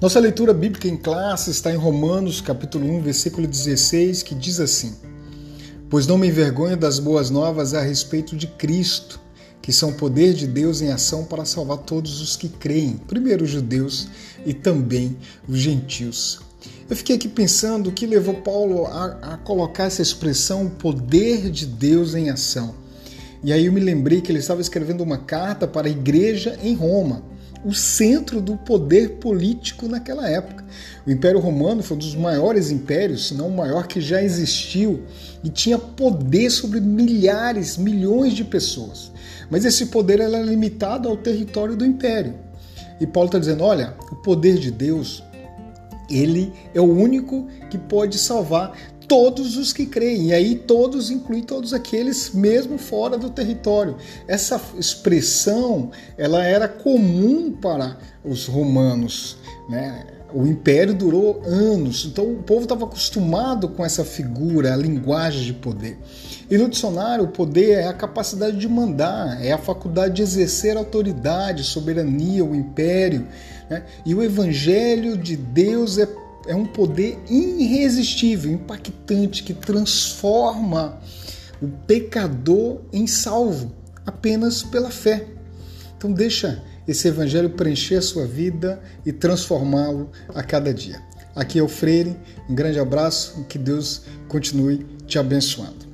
Nossa leitura bíblica em classe está em Romanos, capítulo 1, versículo 16, que diz assim: Pois não me envergonho das boas novas a respeito de Cristo, que são poder de Deus em ação para salvar todos os que creem, primeiro os judeus e também os gentios. Eu fiquei aqui pensando o que levou Paulo a, a colocar essa expressão poder de Deus em ação. E aí eu me lembrei que ele estava escrevendo uma carta para a igreja em Roma o centro do poder político naquela época. O Império Romano foi um dos maiores impérios, se não o maior que já existiu, e tinha poder sobre milhares, milhões de pessoas. Mas esse poder era limitado ao território do império. E Paulo está dizendo: olha, o poder de Deus, ele é o único que pode salvar todos os que creem. E aí todos inclui todos aqueles mesmo fora do território. Essa expressão, ela era comum para os romanos, né? O império durou anos, então o povo estava acostumado com essa figura, a linguagem de poder. E no dicionário, o poder é a capacidade de mandar, é a faculdade de exercer autoridade, soberania, o império. Né? E o evangelho de Deus é é um poder irresistível, impactante, que transforma o pecador em salvo apenas pela fé. Então deixa esse evangelho preencher a sua vida e transformá-lo a cada dia. Aqui é o Freire, um grande abraço e que Deus continue te abençoando.